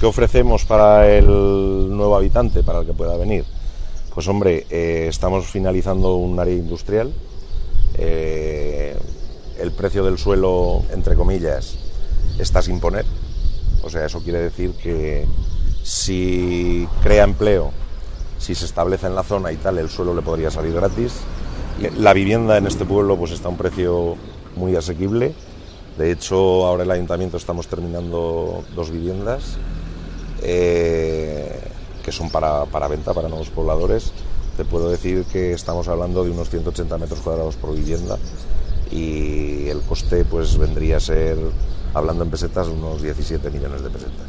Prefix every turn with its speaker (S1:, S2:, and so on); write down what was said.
S1: ¿Qué ofrecemos para el nuevo habitante, para el que pueda venir? Pues hombre, eh, estamos finalizando un área industrial. eh, el precio del suelo, entre comillas, está sin poner. O sea, eso quiere decir que si crea empleo, si se establece en la zona y tal, el suelo le podría salir gratis. La vivienda en este pueblo pues está a un precio muy asequible. De hecho, ahora el ayuntamiento estamos terminando dos viviendas eh, que son para, para venta para nuevos pobladores. Te puedo decir que estamos hablando de unos 180 metros cuadrados por vivienda y el coste pues vendría a ser, hablando en pesetas, unos 17 millones de pesetas.